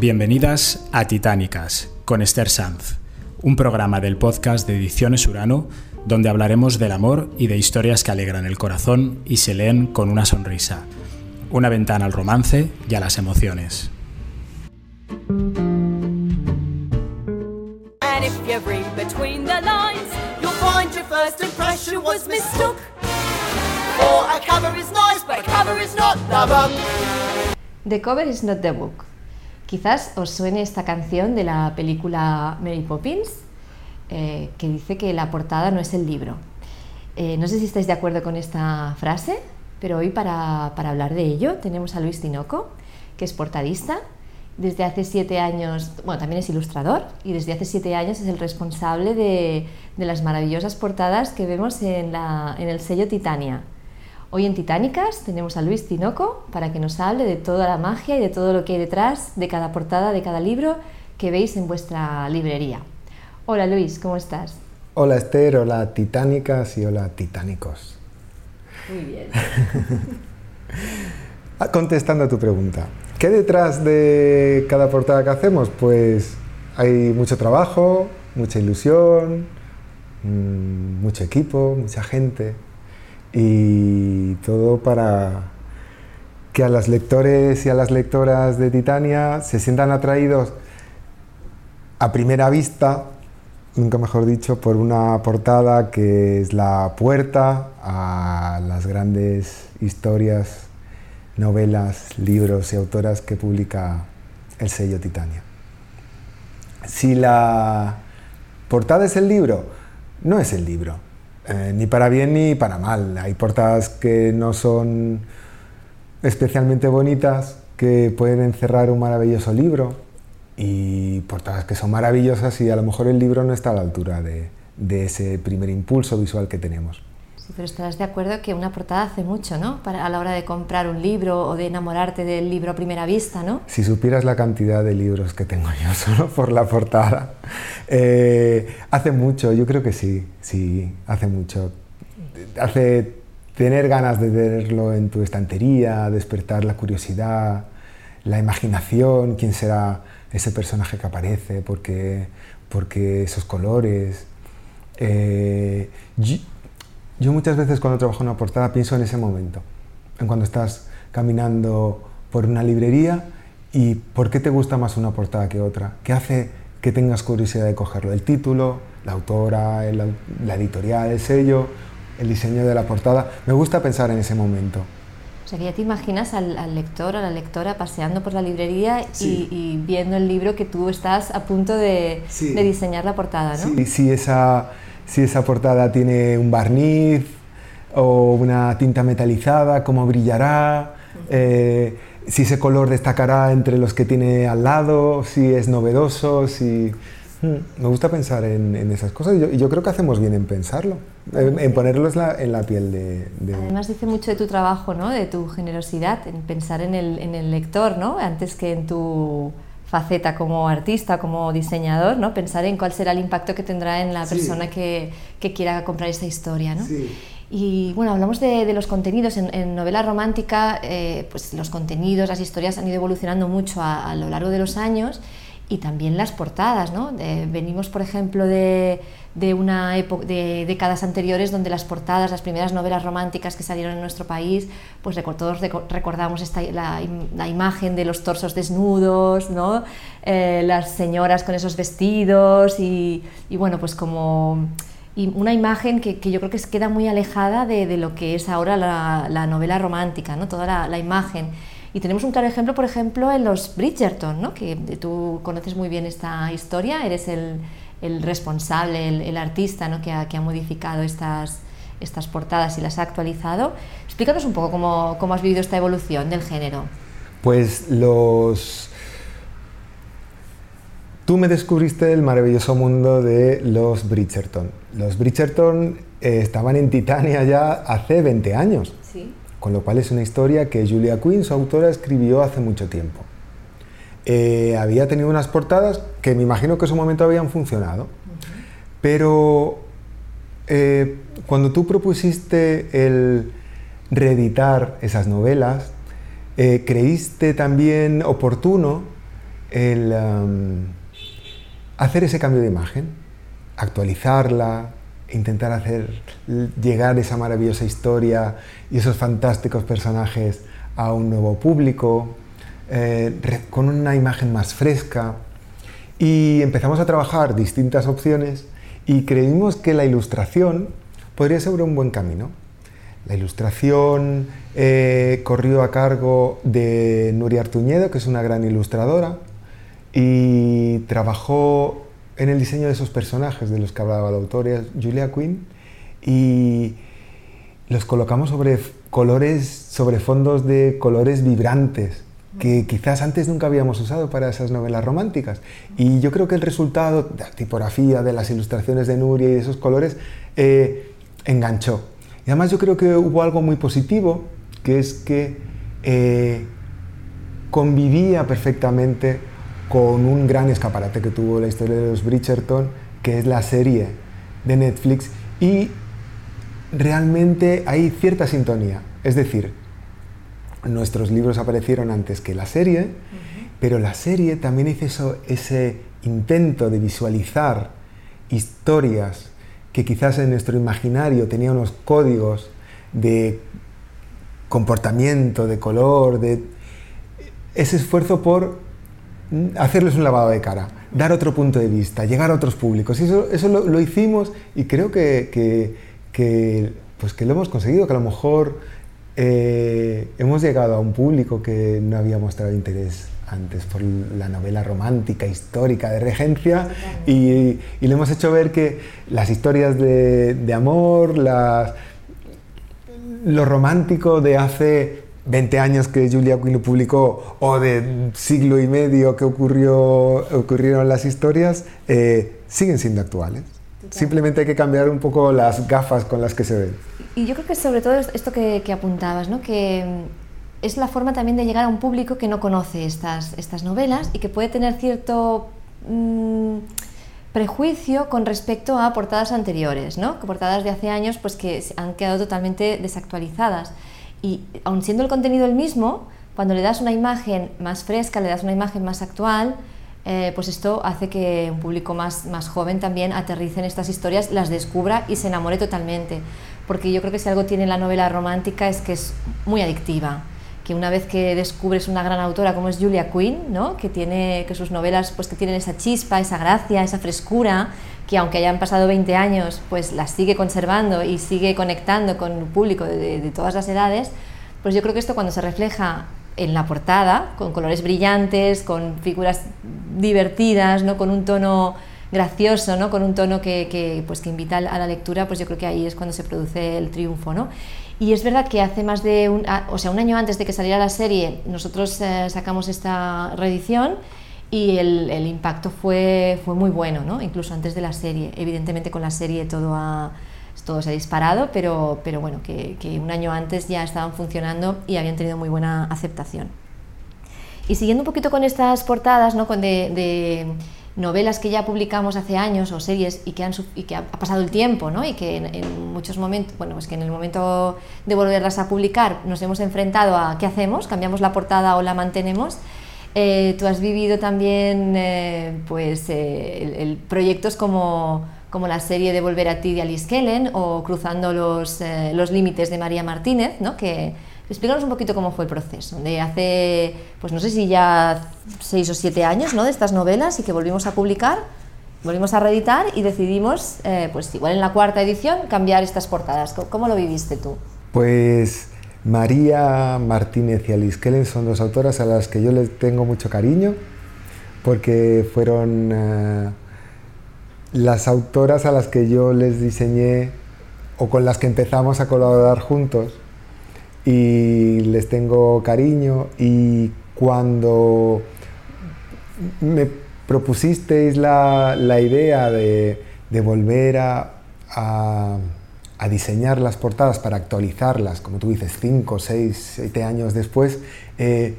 Bienvenidas a Titánicas con Esther Sanz, un programa del podcast de Ediciones Urano donde hablaremos del amor y de historias que alegran el corazón y se leen con una sonrisa. Una ventana al romance y a las emociones. The cover is not the book. Quizás os suene esta canción de la película Mary Poppins, eh, que dice que la portada no es el libro. Eh, no sé si estáis de acuerdo con esta frase, pero hoy para, para hablar de ello tenemos a Luis Tinoco, que es portadista. Desde hace siete años, bueno, también es ilustrador y desde hace siete años es el responsable de, de las maravillosas portadas que vemos en, la, en el sello Titania. Hoy en Titánicas tenemos a Luis Tinoco para que nos hable de toda la magia y de todo lo que hay detrás de cada portada, de cada libro que veis en vuestra librería. Hola Luis, ¿cómo estás? Hola Esther, hola Titánicas y hola Titánicos. Muy bien. Ah, Contestando a tu pregunta, ¿qué detrás de cada portada que hacemos? Pues hay mucho trabajo, mucha ilusión, mm, mucho equipo, mucha gente y todo para que a los lectores y a las lectoras de Titania se sientan atraídos a primera vista, nunca mejor dicho, por una portada que es la puerta a las grandes historias, novelas, libros y autoras que publica el sello Titania. Si la portada es el libro, no es el libro, eh, ni para bien ni para mal. Hay portadas que no son especialmente bonitas, que pueden encerrar un maravilloso libro, y portadas que son maravillosas y a lo mejor el libro no está a la altura de, de ese primer impulso visual que tenemos. Sí, pero estarás de acuerdo que una portada hace mucho, ¿no? Para, a la hora de comprar un libro o de enamorarte del libro a primera vista, ¿no? Si supieras la cantidad de libros que tengo yo solo por la portada, eh, hace mucho, yo creo que sí, sí, hace mucho. Hace tener ganas de verlo en tu estantería, despertar la curiosidad, la imaginación, quién será ese personaje que aparece, porque, porque esos colores. Eh, yo, muchas veces cuando trabajo en una portada pienso en ese momento, en cuando estás caminando por una librería y por qué te gusta más una portada que otra, qué hace que tengas curiosidad de cogerlo, el título, la autora, el, la editorial, el sello, el diseño de la portada. Me gusta pensar en ese momento. O sea, que ya te imaginas al, al, lector o la lectora paseando por la librería Sí. y, y viendo el libro que tú estás a punto de, Sí. de diseñar la portada, ¿no? Sí, si, esa, si esa portada tiene un barniz o una tinta metalizada, cómo brillará, eh, si ese color destacará entre los que tiene al lado, si es novedoso, si... Hmm, Me gusta pensar en, en esas cosas y yo, yo creo que hacemos bien en pensarlo, en, en ponerlos la- en la piel de... de- Además dice mucho de tu trabajo, ¿no? De tu generosidad, en pensar en el, en el lector, ¿no? Antes que en tu faceta como artista, como diseñador, ¿no? Pensar en cuál será el impacto que tendrá en la Sí. persona que, que quiera comprar esta historia, ¿no? Sí. Y bueno, hablamos de, de los contenidos. En, en novela romántica, eh, pues los contenidos, las historias han ido evolucionando mucho a, a lo largo de los años y también las portadas, ¿no? Venimos, por ejemplo, de, de una de décadas anteriores donde las portadas, las primeras novelas románticas que salieron en nuestro país, pues todos reco- recordamos esta, la, la imagen de los torsos desnudos, ¿no? Eh, las señoras con esos vestidos y, y bueno, pues como y una imagen que, que yo creo que queda muy alejada de, de lo que es ahora la, la novela romántica, ¿no? toda la, la imagen. Y tenemos un claro ejemplo, por ejemplo, en los Bridgerton, ¿no? que tú conoces muy bien esta historia, eres el, el responsable, el, el artista ¿no? que, ha, que ha modificado estas, estas portadas y las ha actualizado. Explícanos un poco cómo, cómo has vivido esta evolución del género. Pues los... Tú me descubriste el maravilloso mundo de los Bridgerton. Los Bridgerton eh, estaban en Titania ya hace 20 años, Sí. Con lo cual es una historia que Julia Quinn, su autora, escribió hace mucho tiempo. Eh, había tenido unas portadas que me imagino que en su momento habían funcionado, pero eh, cuando tú propusiste el reeditar esas novelas, eh, creíste también oportuno el hacer ese cambio de imagen, actualizarla, intentar hacer llegar esa maravillosa historia y esos fantásticos personajes a un nuevo público, eh, con una imagen más fresca. Y empezamos a trabajar distintas opciones y creímos que la ilustración podría ser un buen camino. La ilustración eh, corrió a cargo de Nuria Artuñedo, que es una gran ilustradora, y trabajó en el diseño de esos personajes de los que hablaba la autora Julia Quinn y los colocamos sobre colores, sobre fondos de colores vibrantes que quizás antes nunca habíamos usado para esas novelas románticas. Y yo creo que el resultado de la tipografía, de las ilustraciones de Nuria y de esos colores, eh, enganchó. Y además yo creo que hubo algo muy positivo, que es que eh, convivía perfectamente con un gran escaparate que tuvo la historia de los Bridgerton, que es la serie de Netflix, y realmente hay cierta sintonía. Es decir, nuestros libros aparecieron antes que la serie, pero la serie también hizo ese intento de visualizar historias que quizás en nuestro imaginario tenían unos códigos de comportamiento, de color, de ese esfuerzo por hacerles un lavado de cara, dar otro punto de vista, llegar a otros públicos. Y eso, eso lo, hicimos y creo que, que, pues que lo hemos conseguido, que a lo mejor eh, hemos llegado a un público que no había mostrado interés antes por la novela romántica, histórica de regencia y, y le hemos hecho ver que las historias de, de amor, las, lo romántico de hace 20 años que Julia Quinn lo publicó o de siglo y medio que ocurrió, ocurrieron las historias, eh, siguen siendo actuales. Simplemente hay que cambiar un poco las gafas con las que se ven. Y yo creo que sobre todo esto que, apuntabas, ¿no? que mm, es la forma también de llegar a un público que no conoce estas, estas novelas y que puede tener cierto mm, prejuicio con respecto a portadas anteriores, ¿no? portadas de hace años pues, que han quedado totalmente desactualizadas. Y aun siendo el contenido el mismo, cuando le das una imagen más fresca, le das una imagen más actual, eh, pues esto hace que un público más, más joven también aterrice en estas historias, las descubra y se enamore totalmente. Porque yo creo que si algo tiene la novela romántica es que es muy adictiva que una vez que descubres una gran autora como es Julia Quinn, ¿no? que, tiene, que sus novelas pues, que tienen esa chispa, esa gracia, esa frescura, que aunque hayan pasado 20 años, pues las sigue conservando y sigue conectando con un público de, todas las edades, pues yo creo que esto cuando se refleja en la portada, con colores brillantes, con figuras divertidas, ¿no? con un tono gracioso, ¿no? con un tono que, pues, que invita a la lectura, pues yo creo que ahí es cuando se produce el triunfo. ¿no? Y es verdad que hace más de un, o sea, un año antes de que saliera la serie, nosotros eh, sacamos esta reedición y el, el, impacto fue, fue muy bueno, ¿no? incluso antes de la serie. Evidentemente con la serie todo, ha, todo se ha disparado, pero, pero bueno, que, que, un año antes ya estaban funcionando y habían tenido muy buena aceptación. Y siguiendo un poquito con estas portadas ¿no? con de, de novelas que ya publicamos hace años o series y que, han, y que ha, pasado el tiempo ¿no? y que en, en, muchos momentos, bueno, es que en el momento de volverlas a publicar nos hemos enfrentado a qué hacemos, cambiamos la portada o la mantenemos eh, tú has vivido también eh, pues, eh, proyectos como, como, la serie de Volver a ti de Alice Kellen o Cruzando los, los Límites de María Martínez, ¿no? que explícanos un poquito cómo fue el proceso, de hace, pues no sé si ya seis o siete años ¿no? de estas novelas y que volvimos a publicar, volvimos a reeditar y decidimos, pues igual en la cuarta edición, cambiar estas portadas. ¿Cómo lo viviste tú? Pues María Martínez y Alice Kellen son dos autoras a las que yo les tengo mucho cariño porque fueron eh, las autoras a las que yo les diseñé o con las que empezamos a colaborar juntos y les tengo cariño y cuando me propusisteis la, idea de, volver a diseñar las portadas para actualizarlas, como tú dices, 5, 6, 7 años después, eh,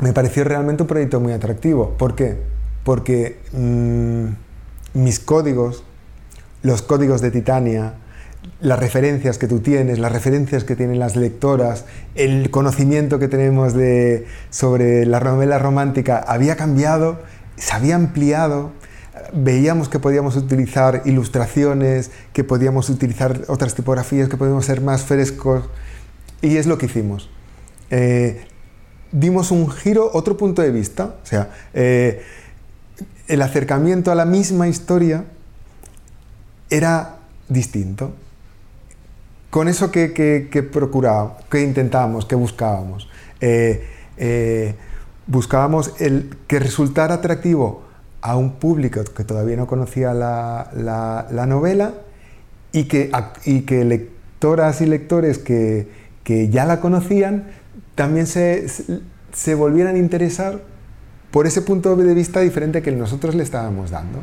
me pareció realmente un proyecto muy atractivo. ¿Por qué? Porque mm, mis códigos, los códigos de Titania, las referencias que tú tienes, las referencias que tienen las lectoras, el conocimiento que tenemos de, sobre la novela romántica había cambiado, se había ampliado, veíamos que podíamos utilizar ilustraciones, que podíamos utilizar otras tipografías, que podíamos ser más frescos, y es lo que hicimos. Eh, dimos un giro, otro punto de vista, o sea, eh, el acercamiento a la misma historia era distinto. Con eso que, que, que procurábamos, que intentábamos, que buscábamos. Eh, buscábamos el que resultara atractivo a un público que todavía no conocía la, la, novela y que, y que lectoras y lectores que, que ya la conocían también se, se volvieran a interesar por ese punto de vista diferente que nosotros le estábamos dando.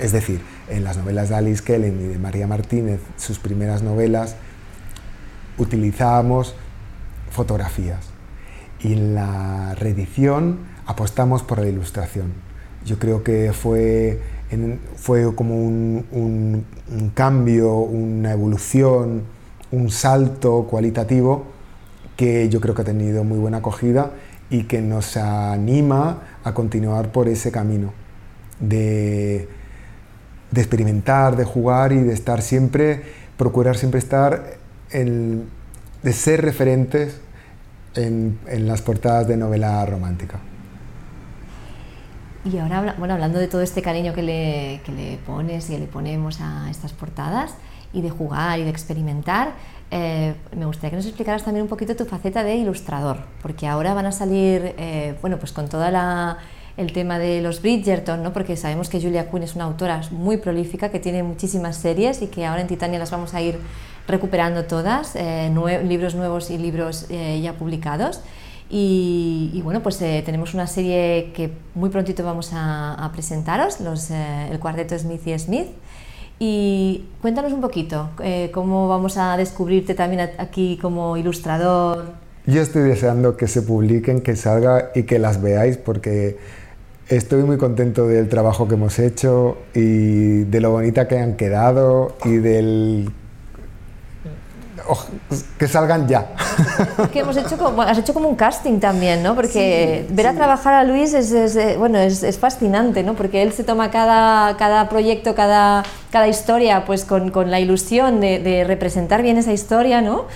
Es decir, en las novelas de Alice Kellen y de María Martínez, sus primeras novelas, utilizábamos fotografías. Y en la reedición apostamos por la ilustración. Yo creo que fue, fue como un, cambio, una evolución, un salto cualitativo que yo creo que ha tenido muy buena acogida y que nos anima a continuar por ese camino de, de experimentar, de jugar y de estar siempre, procurar siempre estar, de ser referentes en, en, las portadas de novela romántica. Y ahora, bueno, hablando de todo este cariño que le, que le pones y le ponemos a estas portadas, y de jugar y de experimentar, eh, me gustaría que nos explicaras también un poquito tu faceta de ilustrador, porque ahora van a salir, eh, bueno, pues con todo el tema de los Bridgerton, ¿no? porque sabemos que Julia Quinn es una autora muy prolífica que tiene muchísimas series y que ahora en Titania las vamos a ir recuperando todas, eh, libros nuevos y libros ya publicados. Y, bueno, pues tenemos una serie que muy prontito vamos a, presentaros, los, el cuarteto Smith y Smith. Y cuéntanos un poquito, eh, cómo vamos a descubrirte también aquí como ilustrador. Yo estoy deseando que se publiquen, que salga y que las veáis porque estoy muy contento del trabajo que hemos hecho y de lo bonita que han quedado y del que salgan ya. Que hemos hecho como, has hecho como un casting también, ¿no? Porque ver a trabajar a Luis es, eh, bueno, es, es, fascinante, ¿no? Porque él se toma cada, cada proyecto, cada, cada historia, pues con, con la ilusión de, de, representar bien esa historia, ¿no?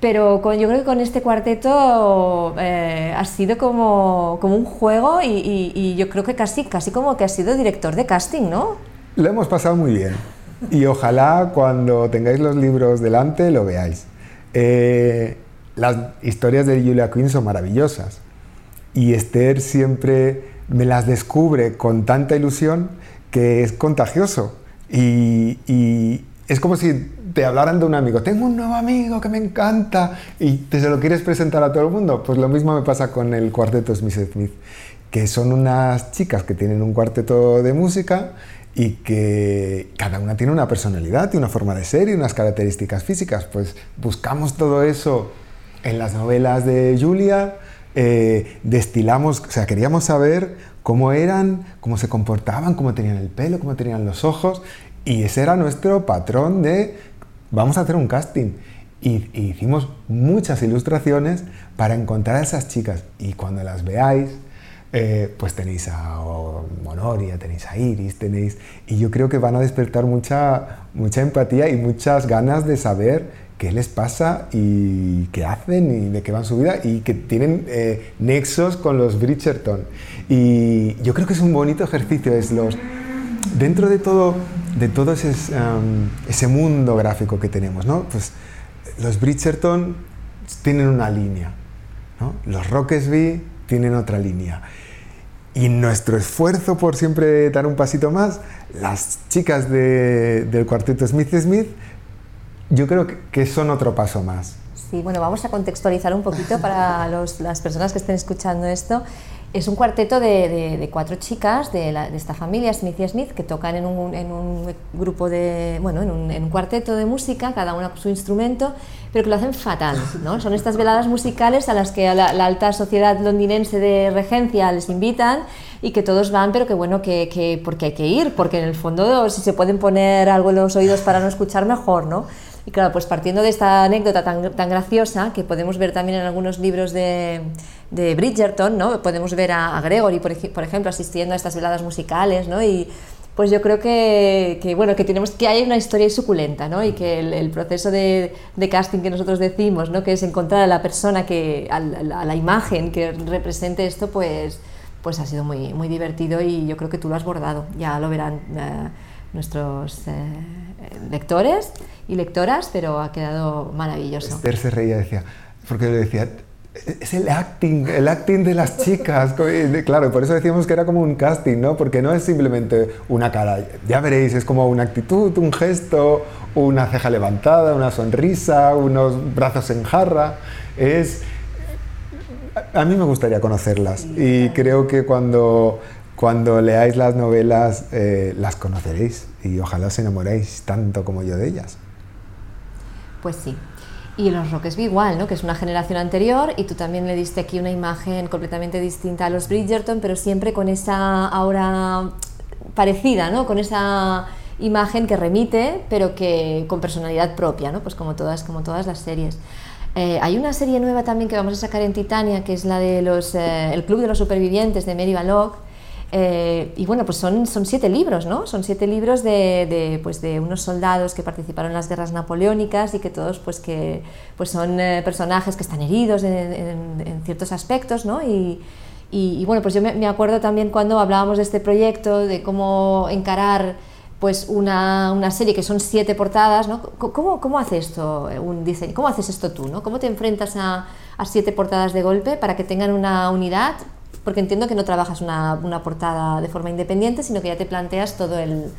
Pero con, yo creo que con este cuarteto eh, ha sido como, como un juego y, y, y yo creo que casi, casi como que ha sido director de casting, ¿no? Lo hemos pasado muy bien y ojalá cuando tengáis los libros delante lo veáis. Eh, las historias de Julia Quinn son maravillosas y Esther siempre me las descubre con tanta ilusión que es contagioso y, y, es como si te hablaran de un amigo, tengo un nuevo amigo que me encanta y te se lo quieres presentar a todo el mundo. Pues lo mismo me pasa con el cuarteto Smith Smith, que son unas chicas que tienen un cuarteto de música y que cada una tiene una personalidad y una forma de ser y unas características físicas. Pues buscamos todo eso en las novelas de Julia, eh, destilamos, o sea, queríamos saber cómo eran, cómo se comportaban, cómo tenían el pelo, cómo tenían los ojos, y ese era nuestro patrón de vamos a hacer un casting. Y, y hicimos muchas ilustraciones para encontrar a esas chicas, y cuando las veáis, eh, pues tenéis a Monoria, tenéis a Iris, tenéis... Y yo creo que van a despertar mucha, mucha empatía y muchas ganas de saber qué les pasa y qué hacen y de qué van su vida y que tienen eh, nexos con los Bridgerton. Y yo creo que es un bonito ejercicio, es los... Dentro de todo, de todo ese, um, mundo gráfico que tenemos, ¿no? Pues los Bridgerton tienen una línea, ¿no? Los Rockesby tienen otra línea. Y nuestro esfuerzo por siempre dar un pasito más, las chicas de, del cuarteto Smith Smith, yo creo que son otro paso más. Sí, bueno, vamos a contextualizar un poquito para los, las personas que estén escuchando esto. Es un cuarteto de, cuatro chicas de, esta familia, Smith y Smith, que tocan en un, grupo de, bueno, en un, cuarteto de música, cada una con su instrumento, pero que lo hacen fatal, ¿no? Son estas veladas musicales a las que la, alta sociedad londinense de regencia les invitan y que todos van, pero que bueno, que, porque hay que ir, porque en el fondo si se pueden poner algo en los oídos para no escuchar, mejor, ¿no? Y claro, pues partiendo de esta anécdota tan, tan graciosa, que podemos ver también en algunos libros de, de Bridgerton, ¿no? Podemos ver a, Gregory, por, por, ejemplo, asistiendo a estas veladas musicales, ¿no? Y pues yo creo que, que, bueno, que, tenemos, que hay una historia suculenta, ¿no? Y que el, proceso de, de, casting que nosotros decimos, ¿no? Que es encontrar a la persona, que, a, la, imagen que represente esto, pues, pues ha sido muy, muy divertido y yo creo que tú lo has bordado. Ya lo verán eh, nuestros... Eh, lectores y lectoras, pero ha quedado maravilloso. Esther se reía, decía, porque le decía, es el acting, el acting de las chicas. Claro, por eso decíamos que era como un casting, ¿no? Porque no es simplemente una cara, ya veréis, es como una actitud, un gesto, una ceja levantada, una sonrisa, unos brazos en jarra. Es. A mí me gustaría conocerlas y creo que cuando cuando leáis las novelas eh, las conoceréis y ojalá os enamoréis tanto como yo de ellas. Pues sí. Y los Roquesby igual, ¿no? que es una generación anterior y tú también le diste aquí una imagen completamente distinta a los Bridgerton, pero siempre con esa ahora parecida, ¿no? con esa imagen que remite, pero que con personalidad propia, ¿no? pues como todas, como todas las series. Eh, hay una serie nueva también que vamos a sacar en Titania, que es la de los, eh, El Club de los Supervivientes de Mary Balogh, eh, y bueno, pues son, son siete libros, ¿no? Son siete libros de, de, pues de unos soldados que participaron en las guerras napoleónicas y que todos pues que, pues son eh, personajes que están heridos en, ciertos aspectos, ¿no? Y, y, bueno, pues yo me, acuerdo también cuando hablábamos de este proyecto, de cómo encarar pues una, una, serie que son siete portadas, ¿no? ¿Cómo, cómo hace esto un diseño? ¿Cómo haces esto tú, ¿no? ¿Cómo te enfrentas a, a siete portadas de golpe para que tengan una unidad porque entiendo que no trabajas una, una, portada de forma independiente, sino que ya te planteas todo el,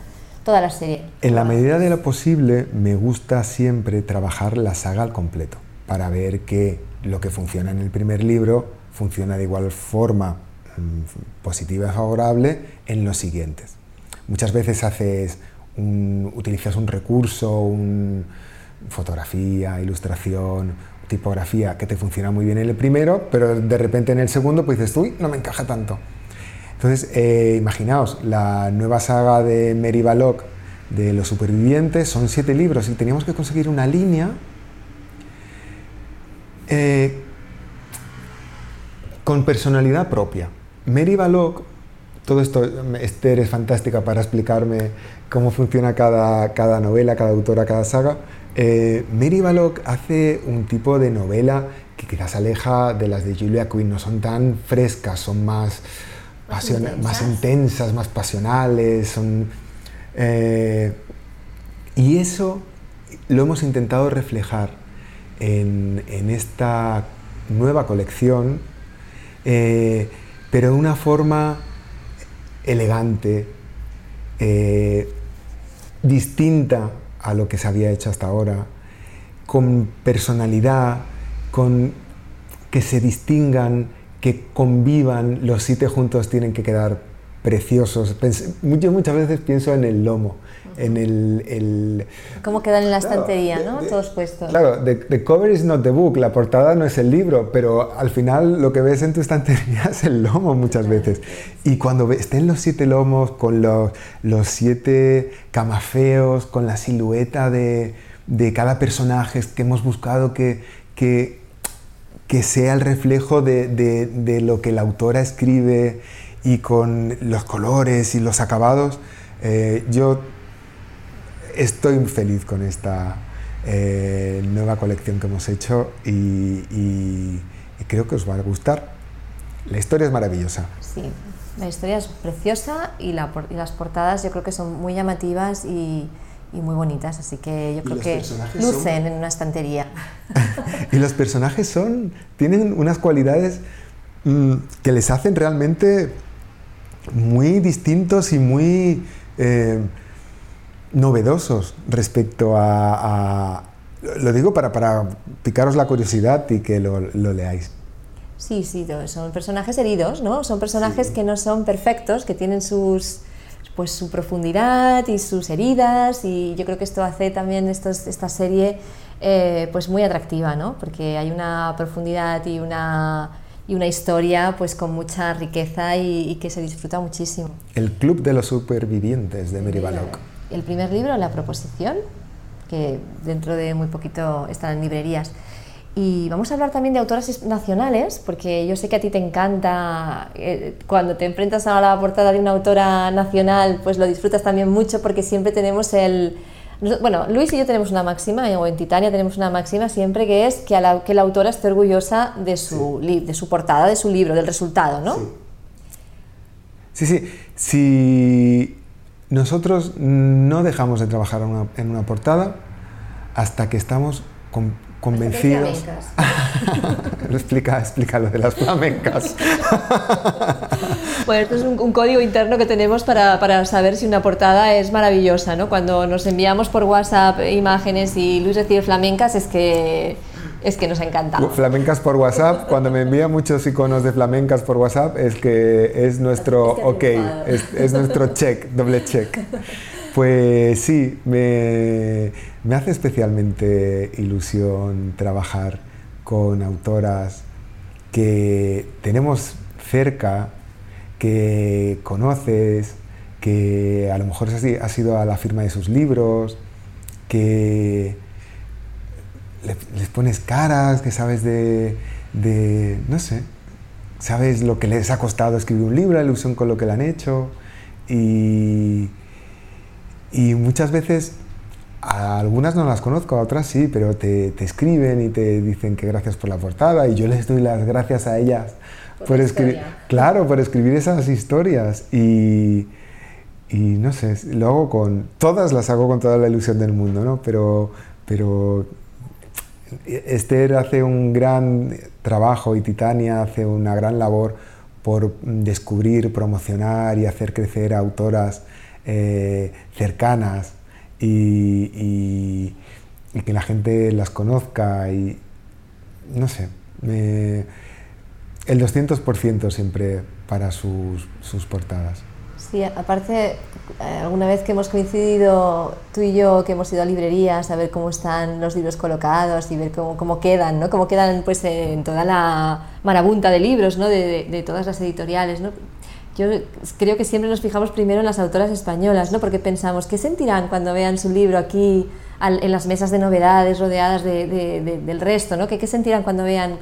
toda la serie. En la medida de lo posible, me gusta siempre trabajar la saga al completo, para ver que lo que funciona en el primer libro funciona de igual forma mm, positiva y favorable en los siguientes. Muchas veces haces utilizas un recurso, un, fotografía, ilustración, tipografía que te funciona muy bien en el primero, pero de repente en el segundo pues dices, uy, no me encaja tanto. Entonces, eh, imaginaos, la nueva saga de Mary Balog de Los Supervivientes son siete libros y teníamos que conseguir una línea eh, con personalidad propia. Mary Balog, todo esto, Esther es fantástica para explicarme cómo funciona cada, cada novela, cada autora, cada saga, eh, Mary Balogh hace un tipo de novela que quizás aleja de las de Julia Quinn, no son tan frescas, son más, más, intensas. más pasionales, son, eh, y eso lo hemos intentado reflejar en, esta nueva colección, eh, pero de una forma elegante, distinta a lo que se había hecho hasta ahora, con personalidad, con que se distingan, que convivan, los siete juntos tienen que quedar preciosos. Yo muchas veces pienso en el lomo, en el... ¿Cómo quedan en la estantería, no? Todos puestos. Claro, the, cover is not the book, la portada no es el libro, pero al final lo que ves en tu estantería es el lomo muchas veces. Y cuando estén los siete lomos, con los, los siete camafeos, con la silueta de, de cada personaje que hemos buscado que, que, que sea el reflejo de, de, de lo que la autora escribe y con los colores y los acabados, eh, yo estoy feliz con esta eh, nueva colección que hemos hecho y, creo que os va a gustar. La historia es maravillosa. Sí, la historia es preciosa y, las portadas yo creo que son muy llamativas y, muy bonitas, así que yo creo que lucen en una estantería. y los personajes son, tienen unas cualidades mm, que les hacen realmente muy distintos y muy... Eh, novedosos respecto a, lo digo para, para, picaros la curiosidad y que lo, leáis. Sí, sí, son personajes heridos, ¿no? Son personajes que no son perfectos, que tienen sus pues su profundidad y sus heridas y yo creo que esto hace también esta serie eh, pues muy atractiva, ¿no? Porque hay una profundidad y una, y una historia pues con mucha riqueza y, que se disfruta muchísimo. El Club de los Supervivientes de Mary Balog. El primer libro, La Proposición, que dentro de muy poquito estará en librerías. Y vamos a hablar también de autoras nacionales, porque yo sé que a ti te encanta, eh, cuando te enfrentas a la portada de una autora nacional, pues lo disfrutas también mucho porque siempre tenemos el... Bueno, Luis y yo tenemos una máxima, o en Titania tenemos una máxima siempre, que es que, la, que la autora esté orgullosa de su, de su portada, de su libro, del resultado, ¿no? Sí, sí. Si nosotros no dejamos de trabajar en una, portada hasta que estamos convencidos. explica, explica lo de las flamencas. bueno, esto es un, código interno que tenemos para, para, saber si una portada es maravillosa, ¿no? Cuando nos enviamos por WhatsApp imágenes y Luis recibe flamencas es que es que nos encanta. Flamencas por WhatsApp, cuando me envía muchos iconos de flamencas por WhatsApp es que es nuestro ok, es, es nuestro check, doble check. Pues sí, me, hace especialmente ilusión trabajar con autoras que tenemos cerca, que conoces, que a lo mejor has sido a la firma de sus libros, que les pones caras, que sabes de, de, no sé, sabes lo que les ha costado escribir un libro, la ilusión con lo que le han hecho. Y y muchas veces, a algunas no las conozco, a otras sí, pero te, te, escriben y te dicen que gracias por la portada y yo les doy las gracias a ellas por, escribir, claro, por escribir esas historias. Y, y, no sé, lo hago con, todas las hago con toda la ilusión del mundo, ¿no? Pero, pero Esther hace un gran trabajo y Titania hace una gran labor por descubrir, promocionar y hacer crecer a autoras eh, cercanas y, que la gente las conozca y no sé, el 200% siempre para sus, sus portadas. Sí, aparte, eh, alguna vez que hemos coincidido tú y yo, que hemos ido a librerías a ver cómo están los libros colocados y ver cómo, cómo quedan, ¿no? Cómo quedan pues en toda la marabunta de libros, ¿no? De, todas las editoriales, ¿no? yo creo que siempre nos fijamos primero en las autoras españolas, ¿no? porque pensamos, ¿qué sentirán cuando vean su libro aquí en las mesas de novedades rodeadas del resto? ¿no? ¿Qué, ¿Qué, sentirán cuando vean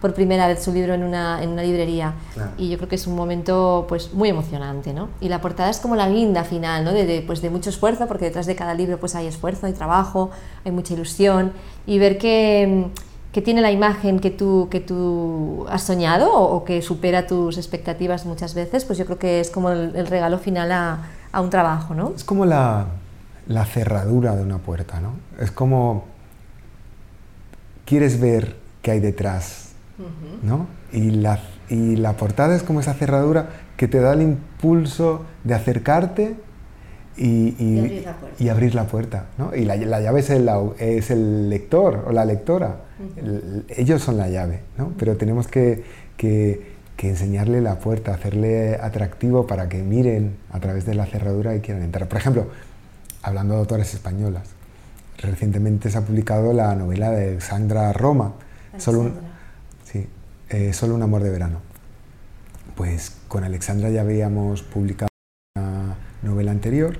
por primera vez su libro en una, en una librería? Y yo creo que es un momento pues, muy emocionante. ¿no? Y la portada es como la guinda final ¿no? de, pues, de mucho esfuerzo, porque detrás de cada libro pues, hay esfuerzo, hay trabajo, hay mucha ilusión. Y ver que que tiene la imagen que tú, que tú has soñado o, que supera tus expectativas muchas veces, pues yo creo que es como el, regalo final a, a, un trabajo, ¿no? Es como la, la, cerradura de una puerta, ¿no? Es como quieres ver qué hay detrás, ¿no? Y la, y la portada es como esa cerradura que te da el impulso de acercarte y, y, abrir la puerta. ¿no? Y la, la llave es el, es el, lector o la lectora. ellos son la llave, ¿no? pero tenemos que, que, que, enseñarle la puerta, hacerle atractivo para que miren a través de la cerradura y quieran entrar. Por ejemplo, hablando de autores españolas, recientemente se ha publicado la novela de Alexandra Roma, Solo, un, eh, Solo un amor de verano. Pues con Alexandra ya habíamos publicado una novela anterior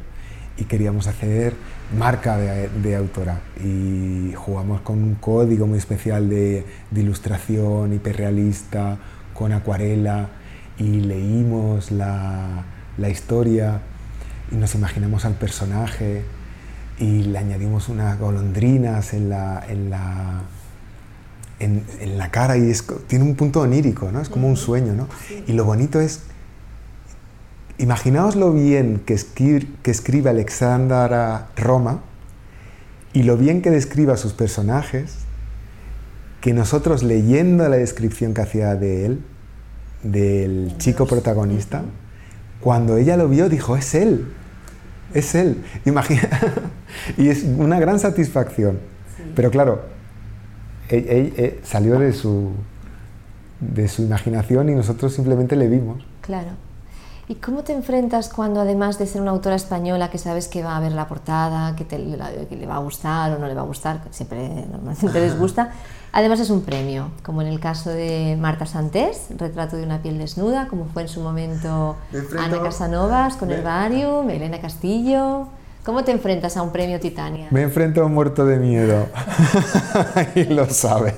y queríamos hacer marca de, autora y jugamos con un código muy especial de, ilustración hiperrealista, con acuarela y leímos la, historia y nos imaginamos al personaje y le añadimos unas golondrinas en la, en la, en, la cara y tiene un punto onírico, ¿no? es como un sueño. ¿no? Y lo bonito es Imaginaos lo bien que, escribe Alexandra Roma y lo bien que describa a sus personajes, que nosotros leyendo la descripción que hacía de él, del chico protagonista, cuando ella lo vio dijo, es él, es él. Imagina y es una gran satisfacción. Pero claro, e-, salió de su, de su imaginación y nosotros simplemente le vimos. Claro. ¿Y cómo te enfrentas cuando además de ser una autora española que sabes que va a ver la portada, que, te, que le va a gustar o no le va a gustar, que siempre normalmente les gusta, además es un premio, como en el caso de Marta Santés, Retrato de una piel desnuda, como fue en su momento Ana Casanovas con el Herbarium, Elena Castillo... ¿Cómo te enfrentas a un premio Titania? Me enfrento muerto de miedo. y lo sabe.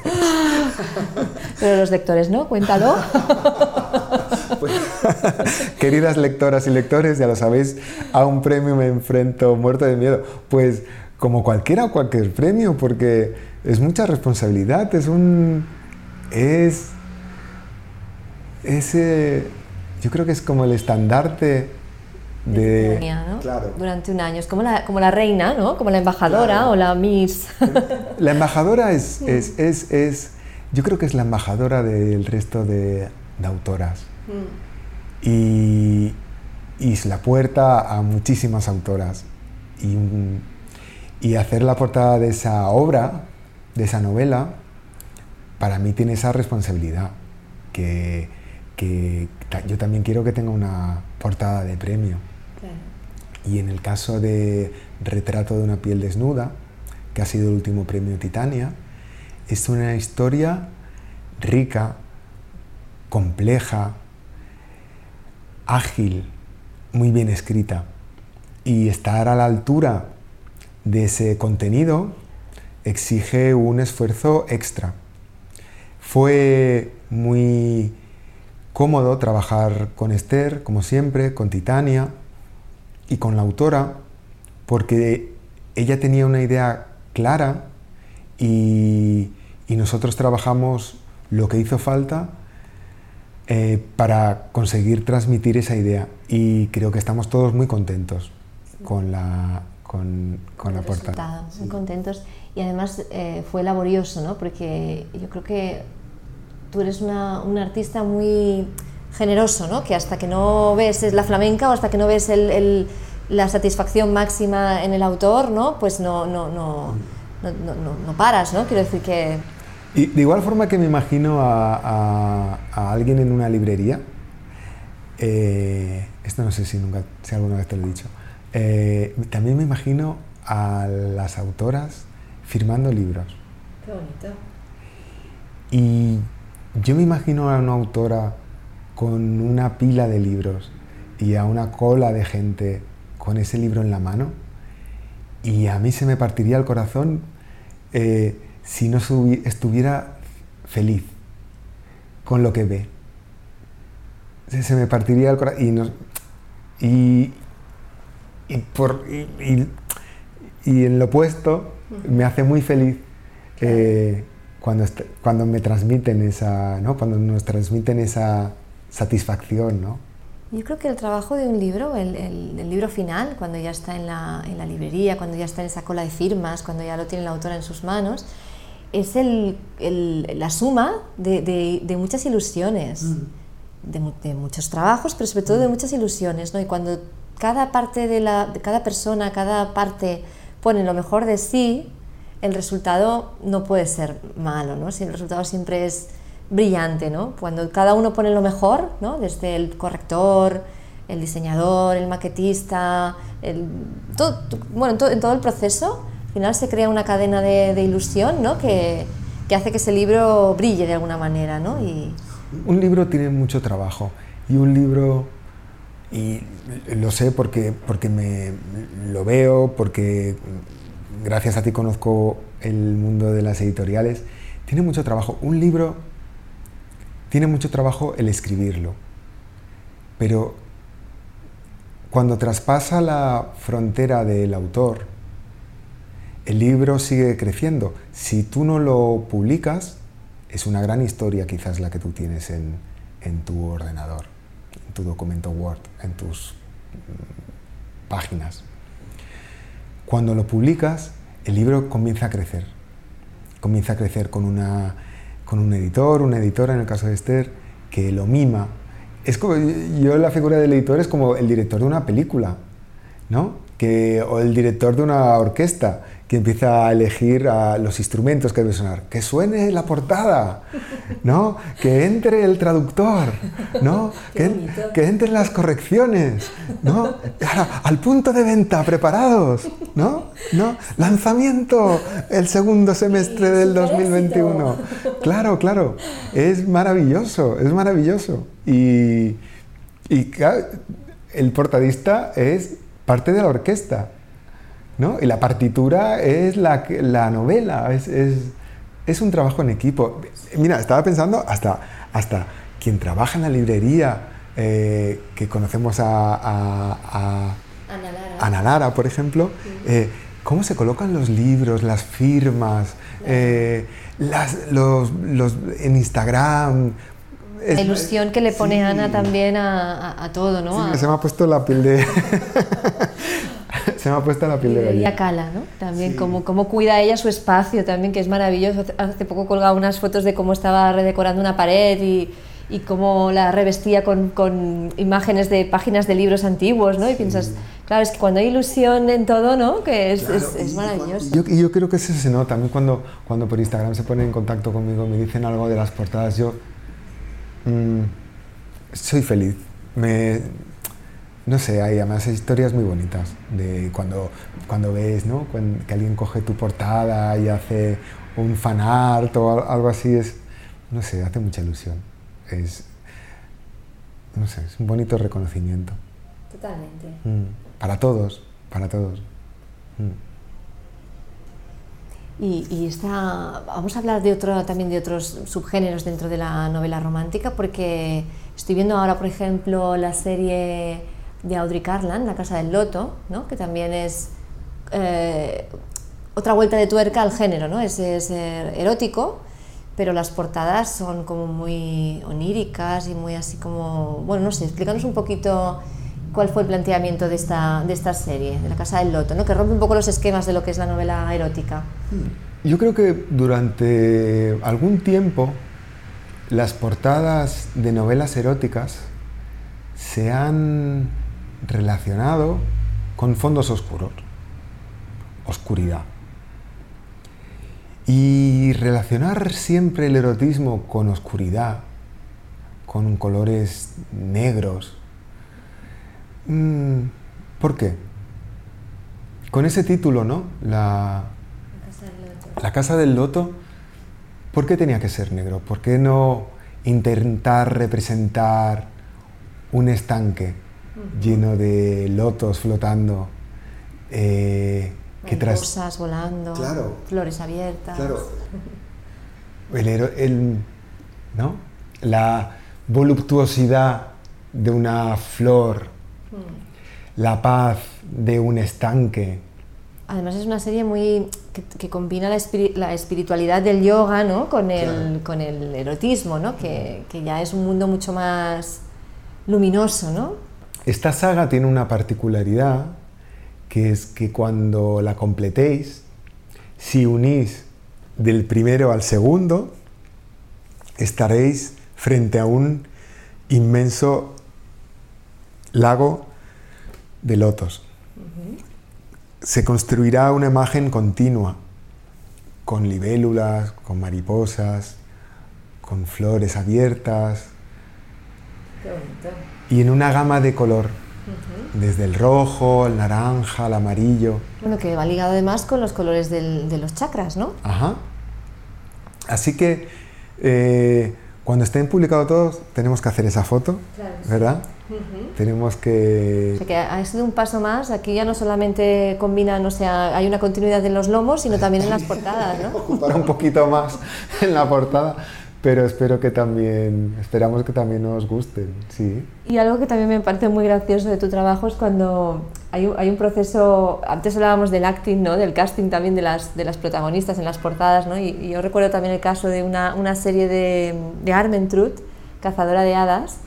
Pero los lectores no, cuéntalo. Pues, queridas lectoras y lectores, ya lo sabéis, a un premio me enfrento muerto de miedo. Pues como cualquiera o cualquier premio, porque es mucha responsabilidad, es un... es... ese... yo creo que es como el estandarte de... Durante un año. Es como la, como la reina, ¿no? Como la embajadora o la Miss. La embajadora es, es, es, es, Yo creo que es la embajadora del resto de, de autoras. Mm. Y, y, es la puerta a muchísimas autoras. Y, y hacer la portada de esa obra, de esa novela, para mí tiene esa responsabilidad. Que, que yo también quiero que tenga una portada de premio. Y en el caso de Retrato de una piel desnuda, que ha sido el último premio Titania, es una historia rica, compleja, ágil, muy bien escrita. Y estar a la altura de ese contenido exige un esfuerzo extra. Fue muy cómodo trabajar con Esther, como siempre, con Titania y con la autora, porque ella tenía una idea clara y, nosotros trabajamos lo que hizo falta eh, para conseguir transmitir esa idea. Y creo que estamos todos muy contentos con la, con, la portada. Muy contentos. Y además eh, fue laborioso, ¿no? Porque yo creo que tú eres una, un artista muy generoso, ¿no? Que hasta que no ves la flamenca o hasta que no ves el, el, la satisfacción máxima en el autor, ¿no? Pues no, no, no, no, paras, ¿no? Quiero decir que... Y de igual forma que me imagino a, a, alguien en una librería, eh, esto no sé si, nunca, si alguna vez te lo he dicho, eh, también me imagino a las autoras firmando libros. Qué bonito. Y yo me imagino a una autora con una pila de libros y a una cola de gente con ese libro en la mano y a mí se me partiría el corazón eh, si no estuviera feliz con lo que ve. Se, me partiría el corazón y, y, por, y, en lo opuesto me hace muy feliz eh, cuando, cuando me transmiten esa, ¿no? cuando nos transmiten esa satisfacción, ¿no? Yo creo que el trabajo de un libro, el, el, libro final, cuando ya está en la, en la, librería, cuando ya está en esa cola de firmas, cuando ya lo tiene la autora en sus manos, es el, la suma de, de, muchas ilusiones, mm. de, muchos trabajos, pero sobre todo de mm. muchas ilusiones. ¿no? Y cuando cada parte de, la, de cada persona, cada parte pone lo mejor de sí, el resultado no puede ser malo, ¿no? Si el resultado siempre es brillante, ¿no? Cuando cada uno pone lo mejor, ¿no? Desde el corrector, el diseñador, el maquetista, todo, bueno, en todo el proceso, al final se crea una cadena de, ilusión, ¿no? Que, que, hace que ese libro brille de alguna manera, ¿no? Y... Un libro tiene mucho trabajo y un libro, y lo sé porque, porque me lo veo, porque gracias a ti conozco el mundo de las editoriales, tiene mucho trabajo. Un libro tiene mucho trabajo el escribirlo, pero cuando traspasa la frontera del autor, el libro sigue creciendo. Si tú no lo publicas, es una gran historia quizás la que tú tienes en, tu ordenador, en tu documento Word, en tus mm, páginas. Cuando lo publicas, el libro comienza a crecer. Comienza a crecer con una con un editor, una editora, en el caso de Esther, que lo mima. Es como, yo la figura del editor es como el director de una película, ¿no? que, o el director de una orquesta que empieza a elegir a los instrumentos que debe sonar. Que suene la portada, ¿no? Que entre el traductor, ¿no? Que, que entren las correcciones, ¿no? Ahora, al punto de venta, preparados, ¿no? ¿no? Lanzamiento el segundo semestre del 2021. Claro, claro. Es maravilloso, es maravilloso. Y, y el portadista es parte de la orquesta. ¿No? Y la partitura es la, la novela, es, es, es, un trabajo en equipo. Mira, estaba pensando hasta, hasta quien trabaja en la librería, eh, que conocemos a, a, a Ana Lara. Ana Lara, por ejemplo, eh, cómo se colocan los libros, las firmas, eh, las, los, los, en Instagram. La ilusión que le pone sí. Ana también a, a, a todo, ¿no? Sí, se me ha puesto la piel de... se me ha puesto la piel de gallina. Cala, ¿no? También Sí. cómo, cómo cuida ella su espacio también, que es maravilloso. Hace- poco colgaba unas fotos de cómo estaba redecorando una pared y, y cómo la revestía con, con imágenes de páginas de libros antiguos, ¿no? Y piensas, claro, es que cuando hay ilusión en todo, ¿no? Que es, es, es maravilloso. Yo, y yo creo que eso se nota. A mí cuando, cuando por Instagram se ponen en contacto conmigo, me dicen algo de las portadas, yo mm, soy feliz. Me, no sé, hay además historias muy bonitas de cuando, cuando ves ¿no? Que alguien coge tu portada y hace un fan art o al- algo así, es, no sé, hace mucha ilusión. Es, no sé, es un bonito reconocimiento. Totalmente. Mm, para todos, para todos. Mm. Y, y esta, vamos a hablar de otro, también de otros subgéneros dentro de la novela romántica, porque estoy viendo ahora, por ejemplo, la serie de Audrey Carlan, La Casa del Loto, ¿no? que también es eh, otra vuelta de tuerca al género, ¿no? es, es, erótico, pero las portadas son como muy oníricas y muy así como, bueno, no sé, explícanos un poquito cuál fue el planteamiento de esta, de esta serie, de La Casa del Loto, ¿no? que rompe un poco los esquemas de lo que es la novela erótica. Yo creo que durante algún tiempo las portadas de novelas eróticas se han relacionado con fondos oscuros, oscuridad. Y relacionar siempre el erotismo con oscuridad, con colores negros, mm, ¿por qué? Con ese título, ¿no? La, la Casa del Loto, ¿por qué tenía que ser negro? ¿Por qué no intentar representar un estanque lleno de lotos flotando? eh, que tras... Mariposas volando, Claro. flores abiertas. El, el- ¿no? La voluptuosidad de una flor, la paz de un estanque. Además es una serie muy que, que combina la, espiri- la espiritualidad del yoga ¿no? con, el, Claro. con el erotismo, ¿no? que, que ya es un mundo mucho más luminoso. ¿no? Esta saga tiene una particularidad que es que cuando la completéis, si unís del primero al segundo, estaréis frente a un inmenso lago de lotos. Se construirá una imagen continua, con libélulas, con mariposas, con flores abiertas, y en una gama de color, desde el rojo, el naranja, el amarillo. Bueno, que va ligado además con los colores del- de los chakras, ¿no? Ajá. Así que eh, cuando estén publicados todos, tenemos que hacer esa foto, Claro, sí. ¿verdad? Tenemos O que... sea que ha sido un paso más. Aquí ya no solamente combinan, o sea, hay una continuidad en los lomos, sino también en las portadas, ¿no? ocupar un poquito más en la portada, pero espero que también, esperamos que también nos gusten, sí. Y algo que también me parece muy gracioso de tu trabajo es cuando hay un, hay un proceso, antes hablábamos del acting, ¿no? del casting también de las, de las protagonistas en las portadas, ¿no? y, y yo recuerdo también el caso de una, una serie de, de Armentrout, Cazadora de Hadas,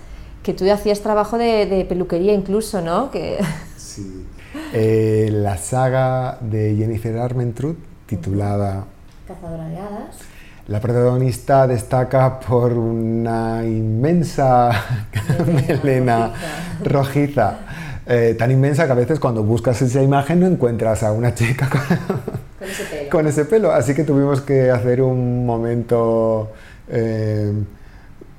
que tú hacías trabajo de, de peluquería incluso, ¿no? Que, Sí. Eh, la saga de Jennifer Armentrout, titulada Cazadora de Hadas. La protagonista destaca por una inmensa melena rojiza. eh, tan inmensa que a veces cuando buscas esa imagen no encuentras a una chica con, Con ese pelo. con ese pelo. Así que tuvimos que hacer un momento eh,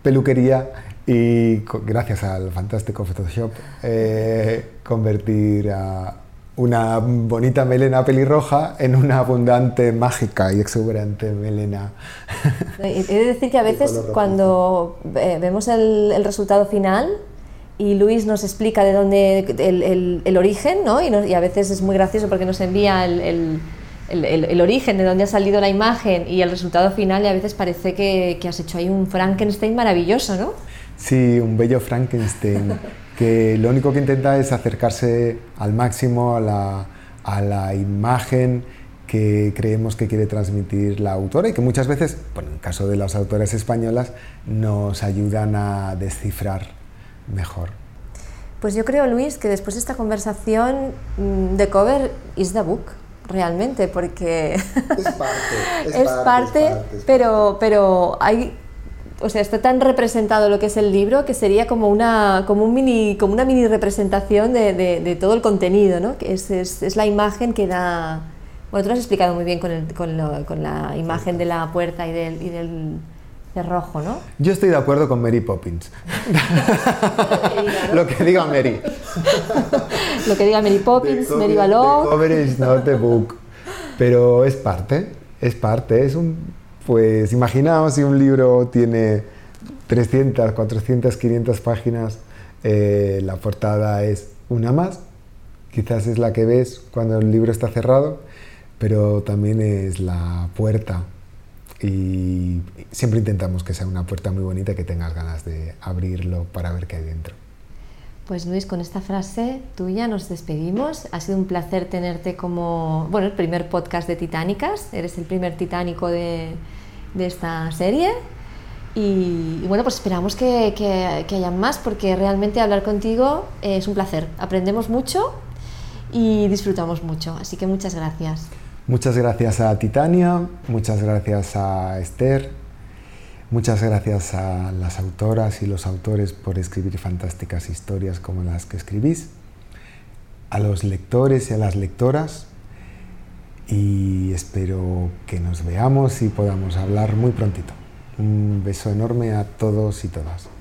peluquería y gracias al fantástico Photoshop eh, convertir a una bonita melena pelirroja en una abundante, mágica y exuberante melena. He de decir que a veces cuando eh, vemos el, el resultado final y Luis nos explica de dónde el, el- el origen, ¿no? Y, y a veces es muy gracioso porque nos envía el, el- el- el- el origen de dónde ha salido la imagen y el resultado final y a veces parece que, que has hecho ahí un Frankenstein maravilloso, ¿no? Sí, un bello Frankenstein que lo único que intenta es acercarse al máximo a la, a la imagen que creemos que quiere transmitir la autora y que muchas veces, bueno, en el caso de las autoras españolas, nos ayudan a descifrar mejor. Pues yo creo, Luis, que después de esta conversación, mm, The Cover is the book, realmente, porque Es parte, es parte, pero, pero hay, o sea, está tan representado lo que es el libro que sería como una, como un mini, como una mini representación de, de- de todo el contenido, ¿no? Que es, es- es la imagen que da. Bueno, tú lo has explicado muy bien con, el- con lo- con la imagen de la puerta y del, y del cerrojo, ¿no? Yo estoy de acuerdo con Mary Poppins. Lo que diga Mary. Lo que diga Mary Poppins, The Mary Balog. the cover is not the book. Pero es parte, es parte. Es un, pues imaginaos si un libro tiene 300, 400, 500 páginas, eh, la portada es una más. Quizás es la que ves cuando el libro está cerrado, pero también es la puerta. Y siempre intentamos que sea una puerta muy bonita que tengas ganas de abrirlo para ver qué hay dentro. Pues Luis, con esta frase tuya nos despedimos. Ha sido un placer tenerte como, bueno, el primer podcast de Titánicas. Eres el primer titánico de, de esta serie. Y, bueno, pues esperamos que, que, que hayan más porque realmente hablar contigo es un placer. Aprendemos mucho y disfrutamos mucho. Así que muchas gracias. Muchas gracias a Titania, muchas gracias a Esther, muchas gracias a las autoras y los autores por escribir fantásticas historias como las que escribís, a los lectores y a las lectoras y espero que nos veamos y podamos hablar muy prontito. Un beso enorme a todos y todas.